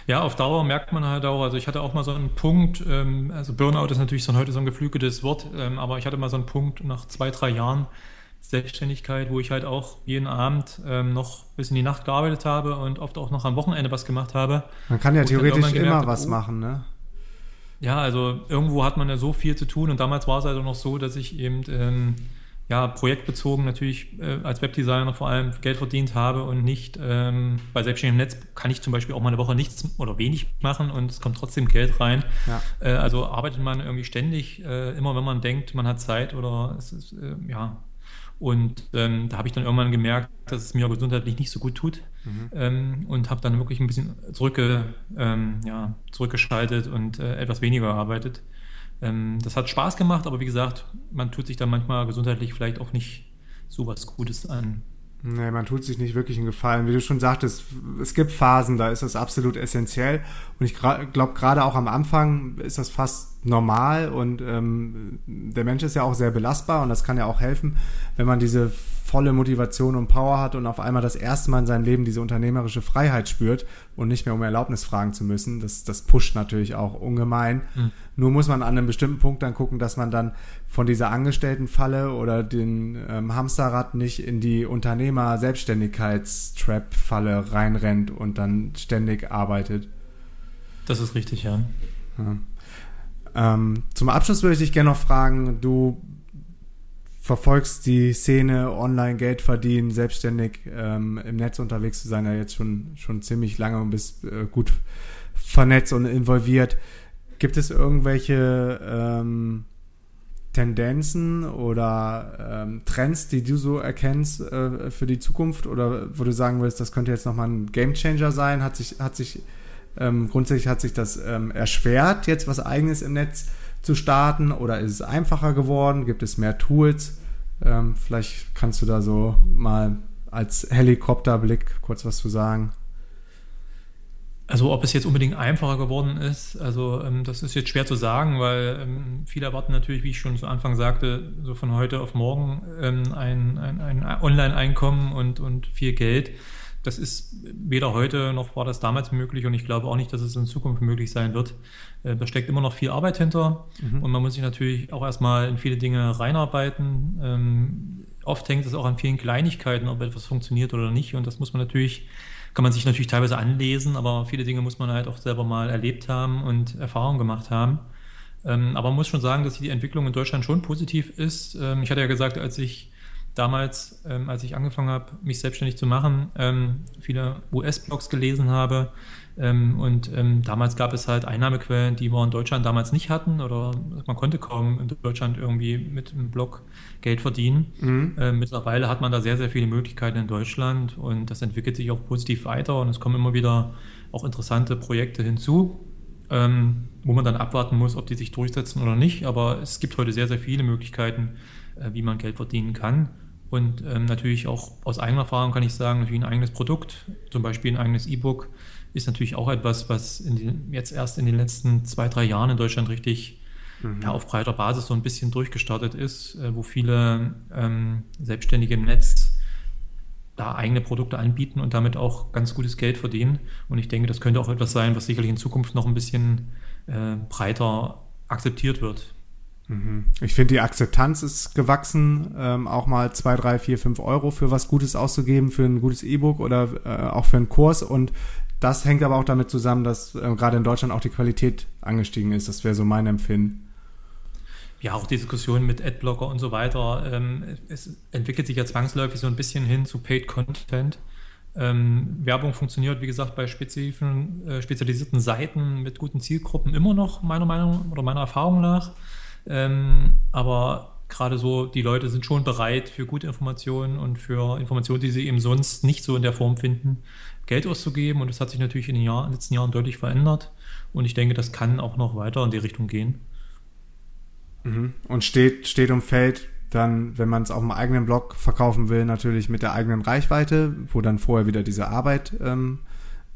Ja, auf Dauer merkt man halt auch, also ich hatte auch mal so einen Punkt, ähm, also Burnout ist natürlich so heute so ein geflügeltes Wort, ähm, aber ich hatte mal so einen Punkt nach zwei, drei Jahren Selbstständigkeit, wo ich halt auch jeden Abend ähm, noch bis in die Nacht gearbeitet habe und oft auch noch am Wochenende was gemacht habe. Man kann ja theoretisch immer was oh, machen, ne? Ja, also irgendwo hat man ja so viel zu tun und damals war es also noch so, dass ich eben ähm, ja, projektbezogen natürlich äh, als Webdesigner vor allem Geld verdient habe und nicht ähm, bei selbstständigem Netz kann ich zum Beispiel auch mal eine Woche nichts oder wenig machen und es kommt trotzdem Geld rein. Ja. Äh, also arbeitet man irgendwie ständig, äh, immer wenn man denkt, man hat Zeit oder es ist, äh, ja, und ähm, da habe ich dann irgendwann gemerkt, dass es mir gesundheitlich nicht so gut tut mhm. ähm, und habe dann wirklich ein bisschen zurückge, ähm, ja, zurückgeschaltet und äh, etwas weniger gearbeitet. Ähm, das hat Spaß gemacht, aber wie gesagt, man tut sich dann manchmal gesundheitlich vielleicht auch nicht so was Gutes an. Nee, man tut sich nicht wirklich einen Gefallen. Wie du schon sagtest, es gibt Phasen, da ist das absolut essentiell. Und ich glaube, gerade auch am Anfang ist das fast normal und ähm, der Mensch ist ja auch sehr belastbar und das kann ja auch helfen, wenn man diese volle Motivation und Power hat und auf einmal das erste Mal in seinem Leben diese unternehmerische Freiheit spürt und nicht mehr um Erlaubnis fragen zu müssen. Das, das pusht natürlich auch ungemein. Mhm. Nur muss man an einem bestimmten Punkt dann gucken, dass man dann von dieser Angestelltenfalle oder den ähm, Hamsterrad nicht in die Unternehmer-Selbstständigkeitstrap-Falle reinrennt und dann ständig arbeitet. Das ist richtig, ja. ja. Ähm, zum Abschluss würde ich dich gerne noch fragen, du verfolgst die Szene, online Geld verdienen, selbstständig ähm, im Netz unterwegs zu sein, ja jetzt schon, schon ziemlich lange und bist äh, gut vernetzt und involviert. Gibt es irgendwelche ähm, Tendenzen oder ähm, Trends, die du so erkennst äh, für die Zukunft oder wo du sagen willst, das könnte jetzt nochmal ein Gamechanger sein? Hat sich, hat sich ähm, grundsätzlich hat sich das ähm, erschwert, jetzt was eigenes im Netz zu starten oder ist es einfacher geworden? Gibt es mehr Tools? Ähm, vielleicht kannst du da so mal als Helikopterblick kurz was zu sagen. Also ob es jetzt unbedingt einfacher geworden ist, also ähm, das ist jetzt schwer zu sagen, weil ähm, viele erwarten natürlich, wie ich schon zu Anfang sagte, so von heute auf morgen ähm, ein, ein, ein Online-Einkommen und, und viel Geld. Das ist weder heute noch war das damals möglich und ich glaube auch nicht, dass es in Zukunft möglich sein wird. Äh, da steckt immer noch viel Arbeit hinter mhm. und man muss sich natürlich auch erstmal in viele Dinge reinarbeiten. Ähm, oft hängt es auch an vielen Kleinigkeiten, ob etwas funktioniert oder nicht und das muss man natürlich, kann man sich natürlich teilweise anlesen, aber viele Dinge muss man halt auch selber mal erlebt haben und Erfahrung gemacht haben. Ähm, aber man muss schon sagen, dass die Entwicklung in Deutschland schon positiv ist. Ähm, ich hatte ja gesagt, als ich damals, ähm, als ich angefangen habe, mich selbstständig zu machen, ähm, viele US-Blogs gelesen habe. Ähm, und ähm, damals gab es halt Einnahmequellen, die wir in Deutschland damals nicht hatten oder man konnte kaum in Deutschland irgendwie mit einem Blog Geld verdienen. Mhm. Ähm, mittlerweile hat man da sehr, sehr viele Möglichkeiten in Deutschland und das entwickelt sich auch positiv weiter und es kommen immer wieder auch interessante Projekte hinzu. Ähm, wo man dann abwarten muss, ob die sich durchsetzen oder nicht. Aber es gibt heute sehr, sehr viele Möglichkeiten, äh, wie man Geld verdienen kann. Und ähm, natürlich auch aus eigener Erfahrung kann ich sagen, natürlich ein eigenes Produkt, zum Beispiel ein eigenes E-Book, ist natürlich auch etwas, was den, jetzt erst in den letzten zwei, drei Jahren in Deutschland richtig mhm. ja, auf breiter Basis so ein bisschen durchgestartet ist, äh, wo viele ähm, Selbstständige im Netz da eigene Produkte anbieten und damit auch ganz gutes Geld verdienen. Und ich denke, das könnte auch etwas sein, was sicherlich in Zukunft noch ein bisschen äh, breiter akzeptiert wird. Mhm. Ich finde, die Akzeptanz ist gewachsen, ähm, auch mal zwei, drei, vier, fünf Euro für was Gutes auszugeben, für ein gutes E-Book oder äh, auch für einen Kurs. Und Das hängt aber auch damit zusammen, dass äh, gerade in Deutschland auch die Qualität angestiegen ist. Das wäre so mein Empfinden. Ja, auch die Diskussion mit Adblocker und so weiter. Ähm, es entwickelt sich ja zwangsläufig so ein bisschen hin zu Paid Content. Ähm, Werbung funktioniert, wie gesagt, bei äh, spezialisierten Seiten mit guten Zielgruppen immer noch, meiner Meinung oder meiner Erfahrung nach. Ähm, aber gerade so, die Leute sind schon bereit für gute Informationen und für Informationen, die sie eben sonst nicht so in der Form finden, Geld auszugeben. Und das hat sich natürlich in den, Jahr, in den letzten Jahren deutlich verändert. Und ich denke, das kann auch noch weiter in die Richtung gehen. Mhm. Und steht, steht und fällt dann, wenn man es auf dem eigenen Blog verkaufen will, natürlich mit der eigenen Reichweite, wo dann vorher wieder diese Arbeit ähm,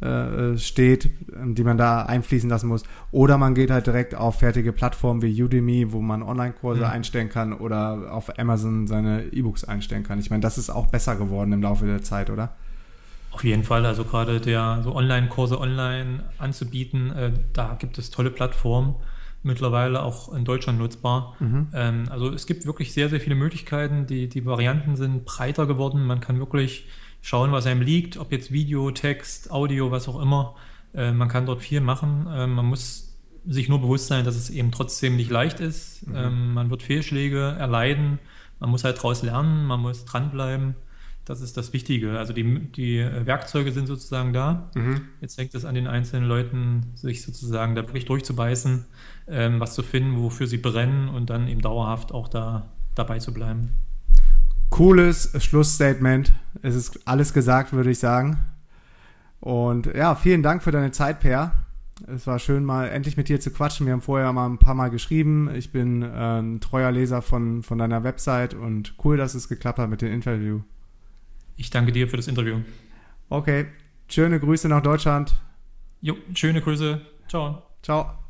äh, steht, ähm, die man da einfließen lassen muss. Oder man geht halt direkt auf fertige Plattformen wie Udemy, wo man Online-Kurse mhm. einstellen kann oder auf Amazon seine E-Books einstellen kann. Ich meine, das ist auch besser geworden im Laufe der Zeit, oder? Auf jeden Fall, also gerade der so Online-Kurse online anzubieten, äh, da gibt es tolle Plattformen, mittlerweile auch in Deutschland nutzbar. Mhm. Ähm, also es gibt wirklich sehr, sehr viele Möglichkeiten. Die, die Varianten sind breiter geworden. Man kann wirklich schauen, was einem liegt, ob jetzt Video, Text, Audio, was auch immer. Äh, man kann dort viel machen. Äh, man muss sich nur bewusst sein, dass es eben trotzdem nicht leicht ist. Mhm. Ähm, man wird Fehlschläge erleiden. Man muss halt daraus lernen, man muss dranbleiben. Das ist das Wichtige. Also die, die Werkzeuge sind sozusagen da. Mhm. Jetzt hängt es an den einzelnen Leuten, sich sozusagen da wirklich durchzubeißen, ähm, was zu finden, wofür sie brennen und dann eben dauerhaft auch da dabei zu bleiben. Cooles Schlussstatement. Es ist alles gesagt, würde ich sagen. Und ja, vielen Dank für deine Zeit, Per. Es war schön, mal endlich mit dir zu quatschen. Wir haben vorher mal ein paar Mal geschrieben. Ich bin ein treuer Leser von, von deiner Website und cool, dass es geklappt hat mit dem Interview. Ich danke dir für das Interview. Okay, schöne Grüße nach Deutschland. Jo, schöne Grüße. Ciao. Ciao.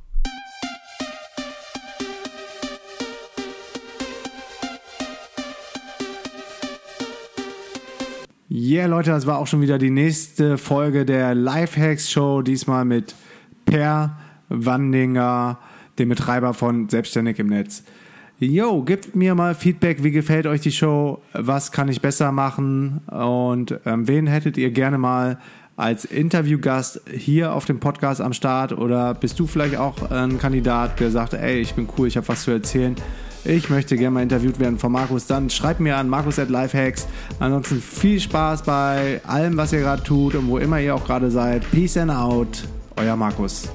Yeah, Leute, das war auch schon wieder die nächste Folge der Lifehacks Show. Diesmal mit Per Wandinger, dem Betreiber von Selbstständig im Netz. Yo, gebt mir mal Feedback, wie gefällt euch die Show, was kann ich besser machen? Und ähm, wen hättet ihr gerne mal als Interviewgast hier auf dem Podcast am Start? Oder bist du vielleicht auch ein Kandidat, der sagt, ey, ich bin cool, ich habe was zu erzählen ich möchte gerne mal interviewt werden von Markus, dann schreibt mir an markus at lifehacks. Ansonsten viel Spaß bei allem, was ihr gerade tut und wo immer ihr auch gerade seid. Peace and out, euer Markus.